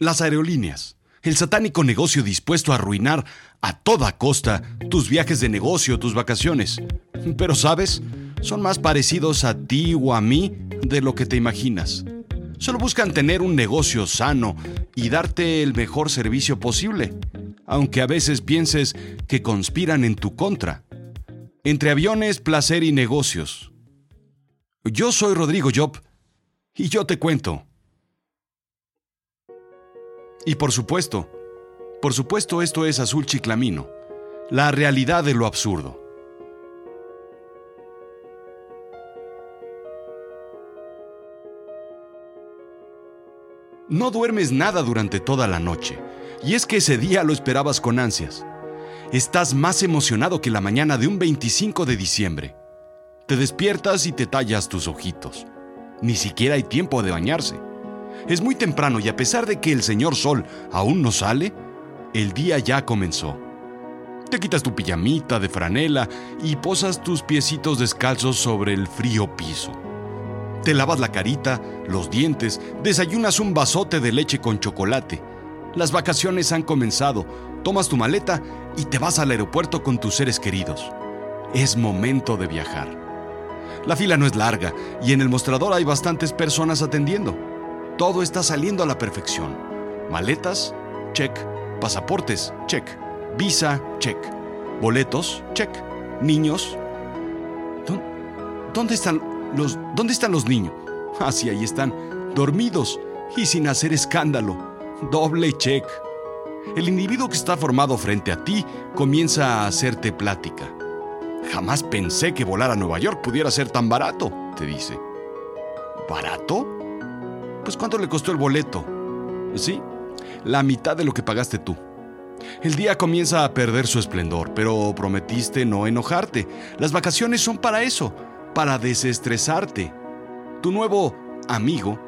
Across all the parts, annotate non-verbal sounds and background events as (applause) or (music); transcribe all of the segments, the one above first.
Las aerolíneas, el satánico negocio dispuesto a arruinar a toda costa tus viajes de negocio, tus vacaciones. Pero sabes, son más parecidos a ti o a mí de lo que te imaginas. Solo buscan tener un negocio sano y darte el mejor servicio posible, aunque a veces pienses que conspiran en tu contra. Entre aviones, placer y negocios. Yo soy Rodrigo Job y yo te cuento. Y por supuesto, por supuesto esto es Azul Chiclamino, la realidad de lo absurdo. No duermes nada durante toda la noche, y es que ese día lo esperabas con ansias. Estás más emocionado que la mañana de un 25 de diciembre. Te despiertas y te tallas tus ojitos. Ni siquiera hay tiempo de bañarse. Es muy temprano y a pesar de que el señor Sol aún no sale, el día ya comenzó. Te quitas tu pijamita de franela y posas tus piecitos descalzos sobre el frío piso. Te lavas la carita, los dientes, desayunas un vasote de leche con chocolate. Las vacaciones han comenzado, tomas tu maleta y te vas al aeropuerto con tus seres queridos. Es momento de viajar. La fila no es larga y en el mostrador hay bastantes personas atendiendo. Todo está saliendo a la perfección. Maletas, check. Pasaportes, check. Visa, check. Boletos, check. Niños. ¿Dónde están los, ¿dónde están los niños? (laughs) Ah, sí, ahí están, dormidos y sin hacer escándalo. Doble check. El individuo que está formado frente a ti comienza a hacerte plática. Jamás pensé que volar a Nueva York pudiera ser tan barato, te dice. ¿Barato? Pues ¿cuánto le costó el boleto? Sí, la mitad de lo que pagaste tú. El día comienza a perder su esplendor, pero prometiste no enojarte. Las vacaciones son para eso, para desestresarte. Tu nuevo amigo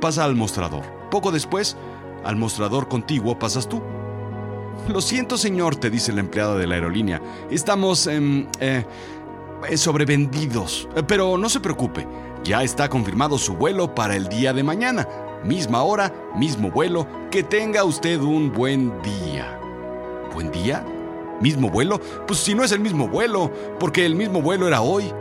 pasa al mostrador. Poco después, al mostrador contiguo pasas tú. Lo siento, señor, te dice la empleada de la aerolínea. Estamos em, eh, sobrevendidos. Pero no se preocupe. Ya está confirmado su vuelo para el día de mañana. Misma hora, mismo vuelo. Que tenga usted un buen día. ¿Buen día? ¿Mismo vuelo? Pues si no es el mismo vuelo, porque el mismo vuelo era hoy.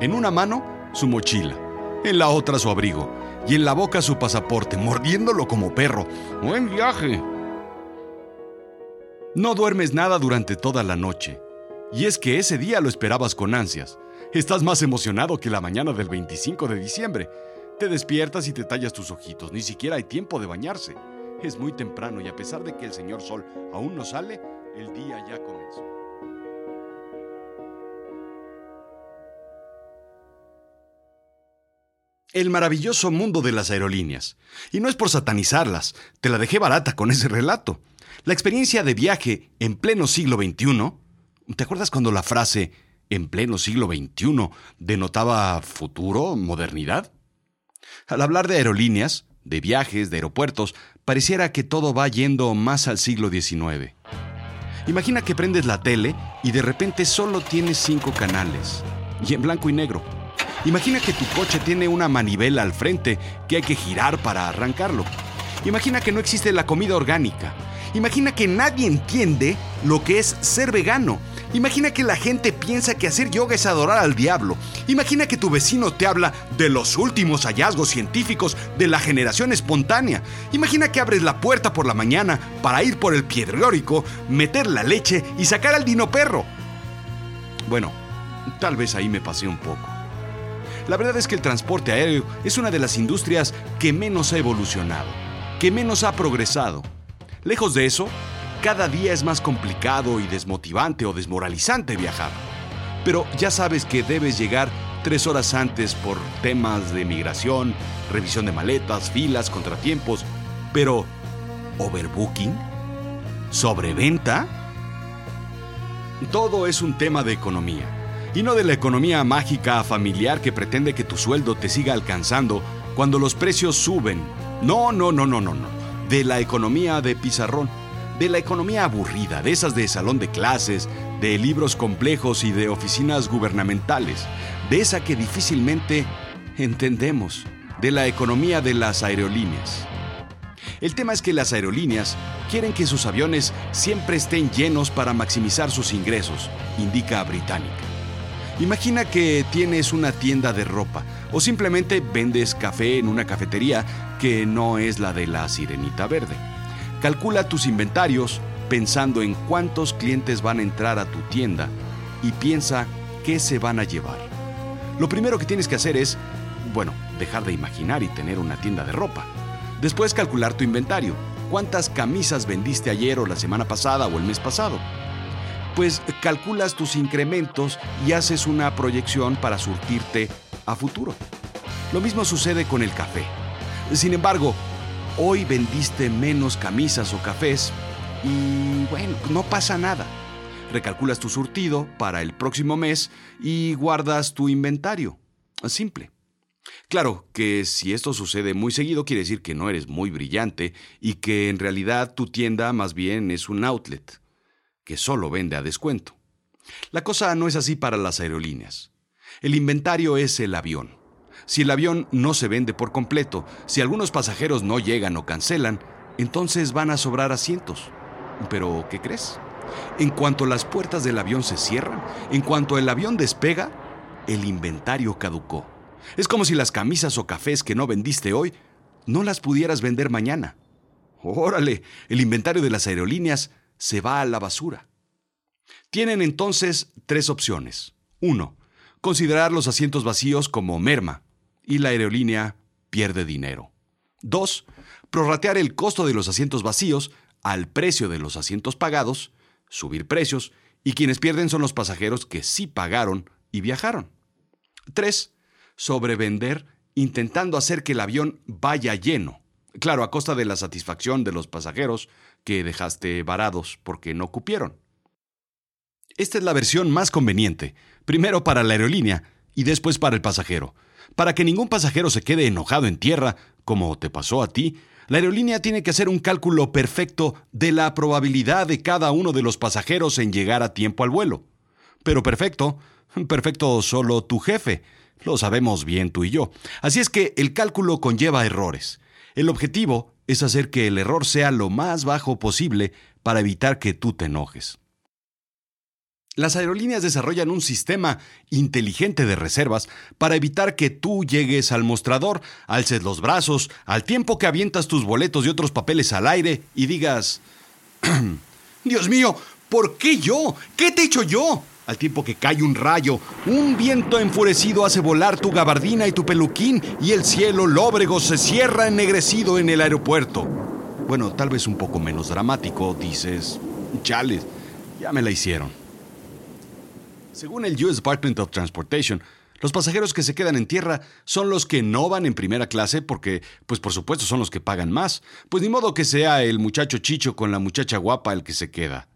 En una mano, su mochila. En la otra, su abrigo. Y en la boca, su pasaporte, mordiéndolo como perro. Buen viaje. No duermes nada durante toda la noche. Y es que ese día lo esperabas con ansias. Estás más emocionado que la mañana del 25 de diciembre. Te despiertas y te tallas tus ojitos. Ni siquiera hay tiempo de bañarse. Es muy temprano y a pesar de que el señor Sol aún no sale, el día ya comenzó. El maravilloso mundo de las aerolíneas. Y no es por satanizarlas, te la dejé barata con ese relato. La experiencia de viaje en pleno siglo XXI. ¿Te acuerdas cuando la frase en pleno siglo XXI denotaba futuro, modernidad? Al hablar de aerolíneas, de viajes, de aeropuertos, pareciera que todo va yendo más al siglo XIX. Imagina que prendes la tele y de repente solo tienes cinco canales, y en blanco y negro. Imagina que tu coche tiene una manivela al frente que hay que girar para arrancarlo. Imagina que no existe la comida orgánica. Imagina que nadie entiende lo que es ser vegano Imagina que la gente piensa que hacer yoga es adorar al diablo. Imagina que tu vecino te habla de los últimos hallazgos científicos de la generación espontánea. Imagina que abres la puerta por la mañana para ir por el piedrórico, meter la leche y sacar al dino perro. Bueno, tal vez ahí me pasé un poco. La verdad es que el transporte aéreo es una de las industrias que menos ha evolucionado, que menos ha progresado. Lejos de eso, cada día es más complicado y desmotivante o desmoralizante viajar. Pero ya sabes que debes llegar tres horas antes por temas de migración, revisión de maletas, filas, contratiempos. Pero, ¿overbooking? ¿Sobreventa? Todo es un tema de economía. Y no de la economía mágica familiar que pretende que tu sueldo te siga alcanzando cuando los precios suben. No, no, no, no, no, no. De la economía de pizarrón de la economía aburrida, de esas de salón de clases, de libros complejos y de oficinas gubernamentales, de esa que difícilmente entendemos, de la economía de las aerolíneas. El tema es que las aerolíneas quieren que sus aviones siempre estén llenos para maximizar sus ingresos, indica Británica. Imagina que tienes una tienda de ropa o simplemente vendes café en una cafetería que no es la de la sirenita verde. Calcula tus inventarios pensando en cuántos clientes van a entrar a tu tienda y piensa qué se van a llevar. Lo primero que tienes que hacer es, bueno, dejar de imaginar y tener una tienda de ropa. Después calcular tu inventario. ¿Cuántas camisas vendiste ayer o la semana pasada o el mes pasado? Pues calculas tus incrementos y haces una proyección para surtirte a futuro. Lo mismo sucede con el café. Sin embargo, hoy vendiste menos camisas o cafés y bueno, no pasa nada. Recalculas tu surtido para el próximo mes y guardas tu inventario. Simple. Claro que si esto sucede muy seguido quiere decir que no eres muy brillante y que en realidad tu tienda más bien es un outlet, que solo vende a descuento. La cosa no es así para las aerolíneas. El inventario es el avión. Si el avión no se vende por completo, si algunos pasajeros no llegan o cancelan, entonces van a sobrar asientos. Pero, ¿qué crees? En cuanto las puertas del avión se cierran, en cuanto el avión despega, el inventario caducó. Es como si las camisas o cafés que no vendiste hoy no las pudieras vender mañana. Órale, el inventario de las aerolíneas se va a la basura. Tienen entonces tres opciones. Uno, considerar los asientos vacíos como merma y la aerolínea pierde dinero. Dos, prorratear el costo de los asientos vacíos al precio de los asientos pagados, subir precios, y quienes pierden son los pasajeros que sí pagaron y viajaron. 3. Sobrevender intentando hacer que el avión vaya lleno. Claro, a costa de la satisfacción de los pasajeros que dejaste varados porque no cupieron. Esta es la versión más conveniente, primero para la aerolínea y después para el pasajero. Para que ningún pasajero se quede enojado en tierra, como te pasó a ti, la aerolínea tiene que hacer un cálculo perfecto de la probabilidad de cada uno de los pasajeros en llegar a tiempo al vuelo. Pero perfecto, perfecto solo tu jefe. Lo sabemos bien tú y yo. Así es que el cálculo conlleva errores. El objetivo es hacer que el error sea lo más bajo posible para evitar que tú te enojes. Las aerolíneas desarrollan un sistema inteligente de reservas para evitar que tú llegues al mostrador, alces los brazos, al tiempo que avientas tus boletos y otros papeles al aire y digas, (clears throat) Dios mío, ¿por qué yo? ¿Qué te he hecho yo? Al tiempo que cae un rayo, un viento enfurecido hace volar tu gabardina y tu peluquín y el cielo lóbrego se cierra ennegrecido en el aeropuerto. Bueno, tal vez un poco menos dramático, dices, chales, ya me la hicieron. Según el US Department of Transportation, los pasajeros que se quedan en tierra son los que no van en primera clase porque, pues por supuesto, son los que pagan más. Pues ni modo que sea el muchacho chicho con la muchacha guapa el que se queda.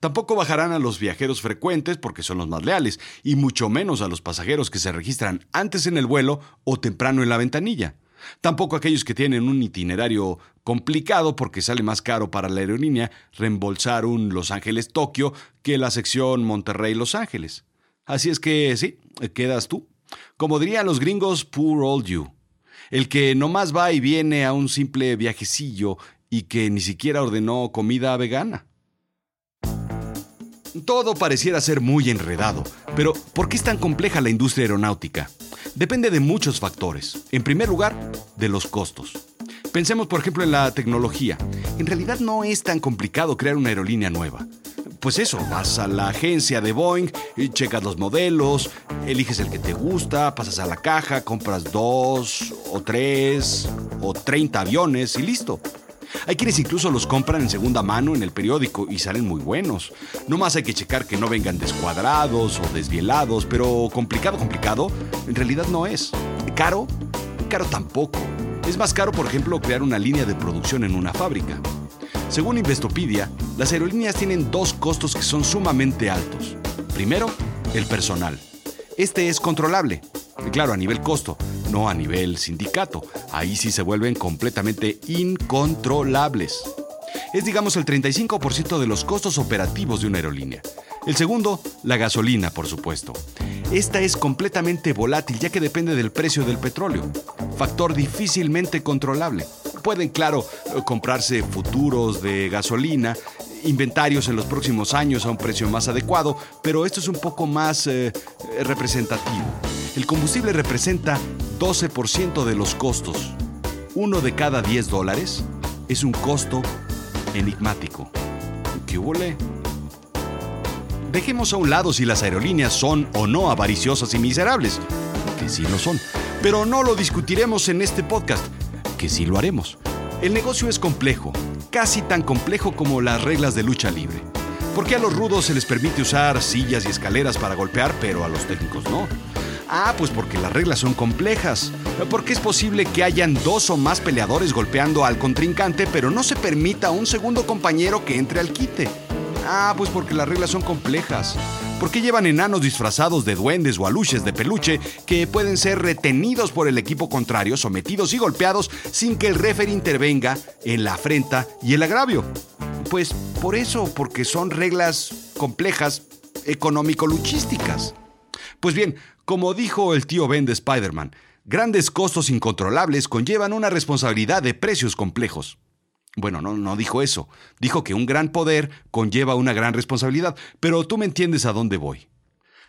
Tampoco bajarán a los viajeros frecuentes porque son los más leales, y mucho menos a los pasajeros que se registran antes en el vuelo o temprano en la ventanilla. Tampoco aquellos que tienen un itinerario complicado porque sale más caro para la aerolínea reembolsar un Los Ángeles-Tokio que la sección Monterrey-Los Ángeles. Así es que sí, quedas tú. Como dirían los gringos, poor old you. El que nomás va y viene a un simple viajecillo y que ni siquiera ordenó comida vegana. Todo pareciera ser muy enredado, pero ¿por qué es tan compleja la industria aeronáutica? Depende de muchos factores. En primer lugar, de los costos. Pensemos, por ejemplo, en la tecnología. En realidad no es tan complicado crear una aerolínea nueva pues eso, vas a la agencia de Boeing, y checas los modelos, eliges el que te gusta, pasas a la caja, compras dos o tres o treinta aviones y listo. Hay quienes incluso los compran en segunda mano en el periódico y salen muy buenos. No más hay que checar que no vengan descuadrados o desvielados, pero complicado, complicado, en realidad no es. ¿Caro? Caro tampoco. Es más caro, por ejemplo, crear una línea de producción en una fábrica. Según Investopedia, las aerolíneas tienen dos costos que son sumamente altos. Primero, el personal. Este es controlable, claro, a nivel costo, no a nivel sindicato. Ahí sí se vuelven completamente incontrolables. Es digamos el 35% de los costos operativos de una aerolínea. El segundo, la gasolina, por supuesto. Esta es completamente volátil ya que depende del precio del petróleo, factor difícilmente controlable. Pueden, claro, comprarse futuros de gasolina, inventarios en los próximos años a un precio más adecuado, pero esto es un poco más eh, representativo. El combustible representa 12% de los costos. Uno de cada 10 dólares es un costo enigmático. ¿Qué hubo? Dejemos a un lado si las aerolíneas son o no avariciosas y miserables, que sí lo son, pero no lo discutiremos en este podcast, que sí lo haremos. El negocio es complejo, casi tan complejo como las reglas de lucha libre. ¿Por qué a los rudos se les permite usar sillas y escaleras para golpear, pero a los técnicos no? Ah, pues porque las reglas son complejas. Porque es posible que hayan dos o más peleadores golpeando al contrincante, pero no se permita a un segundo compañero que entre al quite. Ah, pues porque las reglas son complejas. ¿Por qué llevan enanos disfrazados de duendes o aluches de peluche que pueden ser retenidos por el equipo contrario, sometidos y golpeados sin que el referee intervenga en la afrenta y el agravio? Pues por eso, porque son reglas complejas económico-luchísticas. Pues bien, como dijo el tío Ben de Spider-Man, grandes costos incontrolables conllevan una responsabilidad de precios complejos. Bueno, no, no dijo eso. Dijo que un gran poder conlleva una gran responsabilidad, pero tú me entiendes a dónde voy.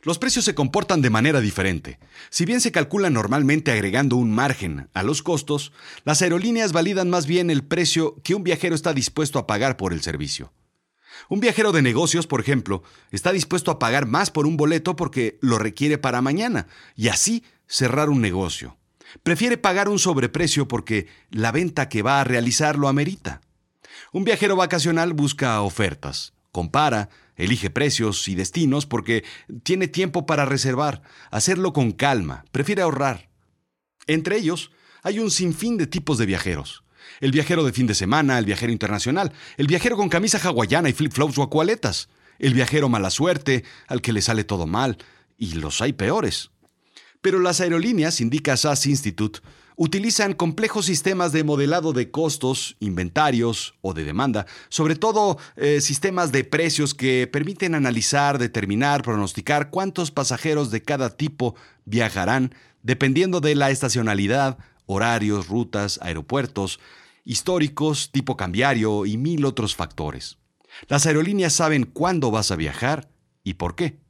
Los precios se comportan de manera diferente. Si bien se calculan normalmente agregando un margen a los costos, las aerolíneas validan más bien el precio que un viajero está dispuesto a pagar por el servicio. Un viajero de negocios, por ejemplo, está dispuesto a pagar más por un boleto porque lo requiere para mañana y así cerrar un negocio. Prefiere pagar un sobreprecio porque la venta que va a realizar lo amerita. Un viajero vacacional busca ofertas, compara, elige precios y destinos porque tiene tiempo para reservar, hacerlo con calma, prefiere ahorrar. Entre ellos, hay un sinfín de tipos de viajeros. El viajero de fin de semana, el viajero internacional, el viajero con camisa hawaiana y flip-flops o acualetas, el viajero mala suerte, al que le sale todo mal, y los hay peores. Pero las aerolíneas, indica SAS Institute, utilizan complejos sistemas de modelado de costos, inventarios o de demanda, sobre todo eh, sistemas de precios que permiten analizar, determinar, pronosticar cuántos pasajeros de cada tipo viajarán dependiendo de la estacionalidad, horarios, rutas, aeropuertos, históricos, tipo cambiario y mil otros factores. Las aerolíneas saben cuándo vas a viajar y por qué.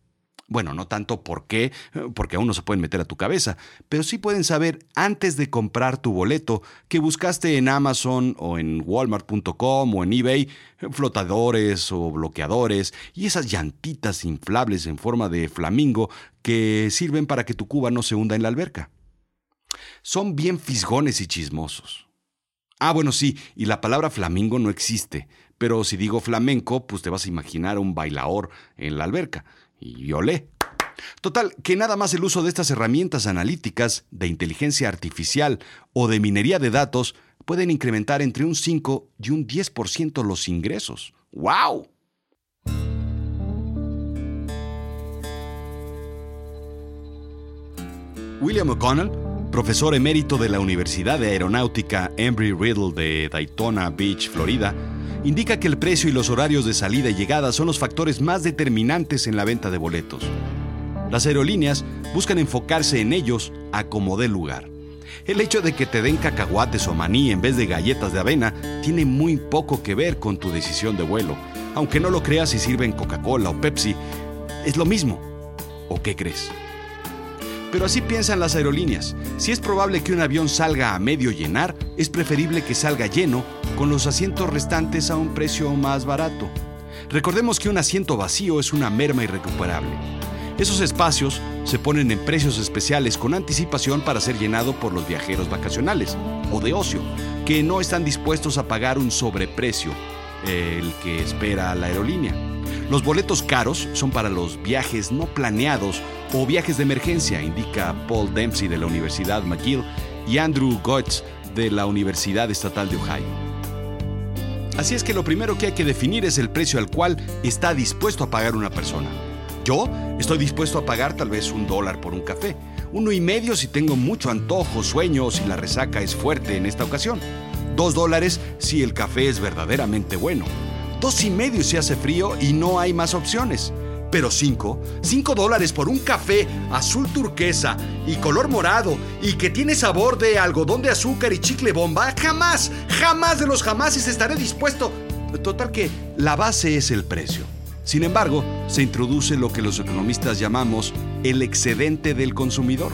Bueno, no tanto por qué, porque aún no se pueden meter a tu cabeza, pero sí pueden saber antes de comprar tu boleto que buscaste en Amazon o en walmart.com o en eBay flotadores o bloqueadores y esas llantitas inflables en forma de flamingo que sirven para que tu cuba no se hunda en la alberca. Son bien fisgones y chismosos. Ah, bueno, sí, y la palabra flamingo no existe, pero si digo flamenco, pues te vas a imaginar un bailaor en la alberca y olé. Total, que nada más el uso de estas herramientas analíticas de inteligencia artificial o de minería de datos pueden incrementar entre un 5 y un 10% los ingresos. ¡Wow! William O'Connell, profesor emérito de la Universidad de Aeronáutica Embry-Riddle de Daytona Beach, Florida, indica que el precio y los horarios de salida y llegada son los factores más determinantes en la venta de boletos. Las aerolíneas buscan enfocarse en ellos a como dé lugar. El hecho de que te den cacahuates o maní en vez de galletas de avena tiene muy poco que ver con tu decisión de vuelo. Aunque no lo creas si sirven Coca-Cola o Pepsi, es lo mismo. ¿O qué crees? Pero así piensan las aerolíneas. Si es probable que un avión salga a medio llenar, es preferible que salga lleno con los asientos restantes a un precio más barato. Recordemos que un asiento vacío es una merma irrecuperable. Esos espacios se ponen en precios especiales con anticipación para ser llenado por los viajeros vacacionales o de ocio, que no están dispuestos a pagar un sobreprecio, el que espera la aerolínea. Los boletos caros son para los viajes no planeados o viajes de emergencia, indica Paul Dempsey de la Universidad McGill y Andrew Goetz de la Universidad Estatal de Ohio. Así es que lo primero que hay que definir es el precio al cual está dispuesto a pagar una persona. Yo estoy dispuesto a pagar tal vez un dólar por un café, uno y medio si tengo mucho antojo, sueño o si la resaca es fuerte en esta ocasión, dos dólares si el café es verdaderamente bueno, dos y medio si hace frío y no hay más opciones. Pero 5, 5 dólares por un café azul turquesa y color morado y que tiene sabor de algodón de azúcar y chicle bomba, jamás, jamás de los jamases estaré dispuesto. Total que la base es el precio. Sin embargo, se introduce lo que los economistas llamamos el excedente del consumidor.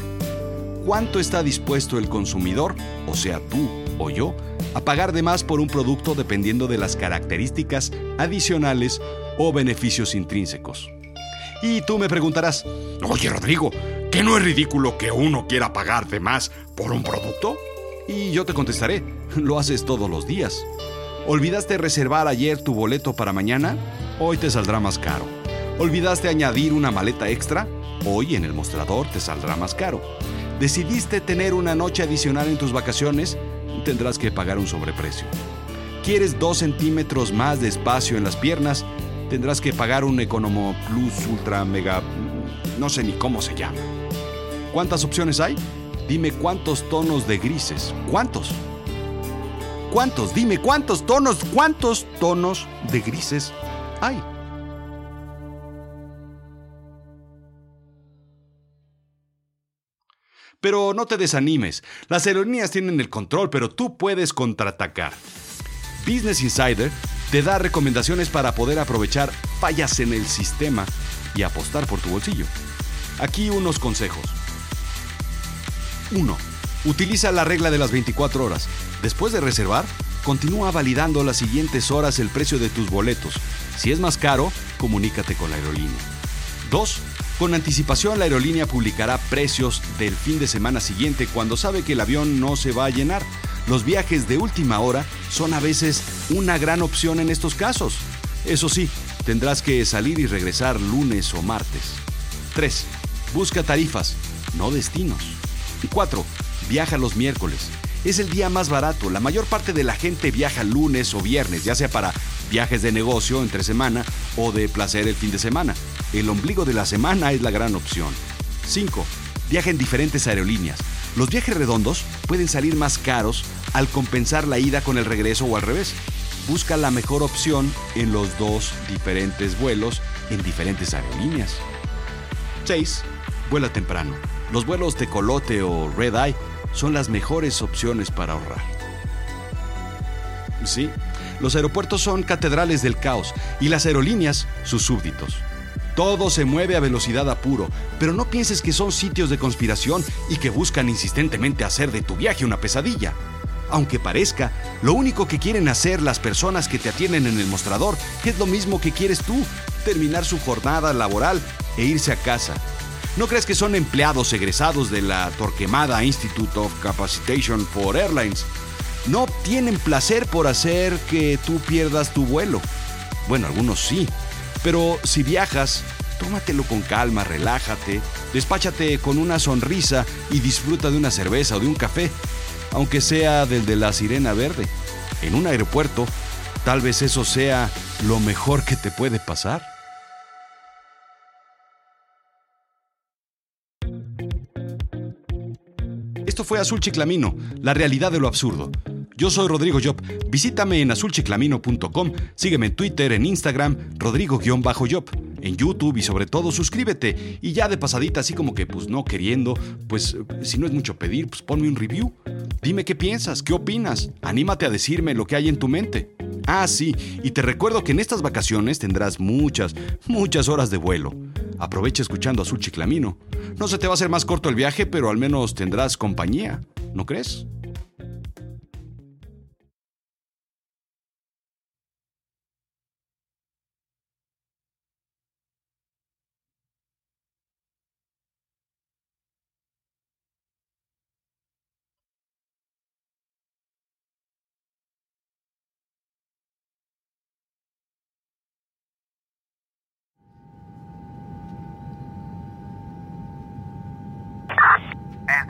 ¿Cuánto está dispuesto el consumidor, o sea tú o yo, a pagar de más por un producto dependiendo de las características adicionales o beneficios intrínsecos? Y tú me preguntarás, oye Rodrigo, ¿qué no es ridículo que uno quiera pagar de más por un producto? Y yo te contestaré, lo haces todos los días. ¿Olvidaste reservar ayer tu boleto para mañana? Hoy te saldrá más caro. ¿Olvidaste añadir una maleta extra? Hoy en el mostrador te saldrá más caro. ¿Decidiste tener una noche adicional en tus vacaciones? Tendrás que pagar un sobreprecio. ¿Quieres dos centímetros más de espacio en las piernas? tendrás que pagar un Economo Plus Ultra Mega... no sé ni cómo se llama. ¿Cuántas opciones hay? Dime cuántos tonos de grises. ¿Cuántos? ¿Cuántos? Dime cuántos tonos, cuántos tonos de grises hay. Pero no te desanimes. Las aerolíneas tienen el control, pero tú puedes contraatacar. Business Insider te da recomendaciones para poder aprovechar fallas en el sistema y apostar por tu bolsillo. Aquí unos consejos. 1. Utiliza la regla de las 24 horas. Después de reservar, continúa validando las siguientes horas el precio de tus boletos. Si es más caro, comunícate con la aerolínea. 2. Con anticipación la aerolínea publicará precios del fin de semana siguiente cuando sabe que el avión no se va a llenar los viajes de última hora son a veces una gran opción en estos casos. Eso sí, tendrás que salir y regresar lunes o martes. 3. Busca tarifas, no destinos. Y 4. Viaja los miércoles. Es el día más barato. La mayor parte de la gente viaja lunes o viernes, ya sea para viajes de negocio entre semana o de placer el fin de semana. El ombligo de la semana es la gran opción. 5. Viaja en diferentes aerolíneas. Los viajes redondos pueden salir más caros al compensar la ida con el regreso o al revés. Busca la mejor opción en los dos diferentes vuelos en diferentes aerolíneas. 6. Vuela temprano. Los vuelos de Colote o Red Eye son las mejores opciones para ahorrar. Sí, los aeropuertos son catedrales del caos y las aerolíneas sus súbditos. Todo se mueve a velocidad apuro, pero no pienses que son sitios de conspiración y que buscan insistentemente hacer de tu viaje una pesadilla. Aunque parezca, lo único que quieren hacer las personas que te atienden en el mostrador es lo mismo que quieres tú, terminar su jornada laboral e irse a casa. ¿No crees que son empleados egresados de la Torquemada Institute of Capacitation for Airlines? No tienen placer por hacer que tú pierdas tu vuelo. Bueno, algunos sí, pero si viajas, tómatelo con calma, relájate, despáchate con una sonrisa y disfruta de una cerveza o de un café, aunque sea del de la sirena verde. En un aeropuerto, tal vez eso sea lo mejor que te puede pasar. Esto fue Azul Chiclamino, la realidad de lo absurdo. Yo soy Rodrigo Job. Visítame en azulchiclamino.com, sígueme en Twitter, en Instagram, Rodrigo-Job, en YouTube y sobre todo suscríbete. Y ya de pasadita, así como que pues no queriendo, pues si no es mucho pedir, pues ponme un review. Dime qué piensas, qué opinas, anímate a decirme lo que hay en tu mente. Ah, sí, y te recuerdo que en estas vacaciones tendrás muchas, muchas horas de vuelo. Aprovecha escuchando Azul Chiclamino. No se te va a hacer más corto el viaje, pero al menos tendrás compañía, ¿no crees?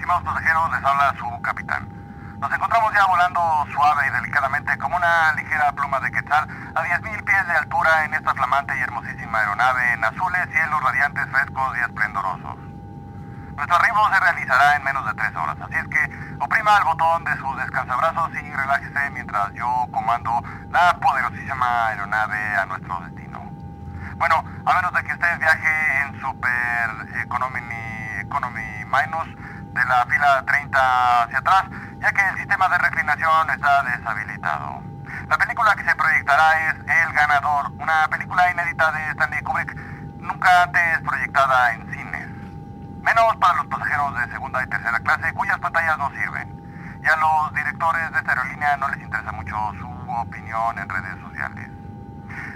Estimados pasajeros, les habla su capitán. Nos encontramos ya volando suave y delicadamente como una ligera pluma de quetzal a 10.000 pies de altura en esta flamante y hermosísima aeronave en azules cielos radiantes, frescos y esplendorosos. Nuestro arribo se realizará en menos de tres horas, así es que oprima el botón de sus descansabrazos y relájese mientras yo comando la poderosísima aeronave a nuestro destino. Bueno, a menos de que usted viaje en Super Economy, economy Minus de la fila 30 hacia atrás, ya que el sistema de reclinación está deshabilitado. La película que se proyectará es El Ganador, una película inédita de Stanley Kubrick, nunca antes proyectada en cines. Menos para los pasajeros de segunda y tercera clase, cuyas pantallas no sirven. Y a los directores de esta aerolínea no les interesa mucho su opinión en redes sociales.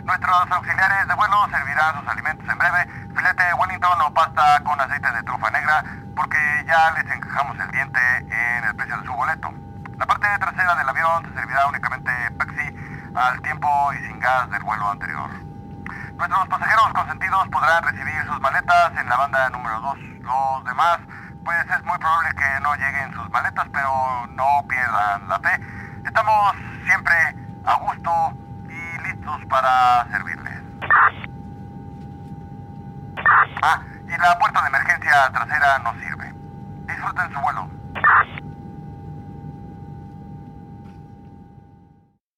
Nuestros auxiliares de vuelo servirán sus alimentos en breve, filete Wellington o pasta con aceite de trufa negra, porque ya les encajamos el diente en el precio de su boleto. La parte trasera del avión se servirá únicamente Pepsi al tiempo y sin gas del vuelo anterior. Nuestros pasajeros consentidos podrán recibir sus maletas en la banda número 2. Los demás, pues es muy probable que no lleguen sus maletas, pero no pierdan la fe. Estamos siempre a gusto y listos para servirles. Ah, y la puerta de emergencia trasera no sirve. Disfruten su vuelo.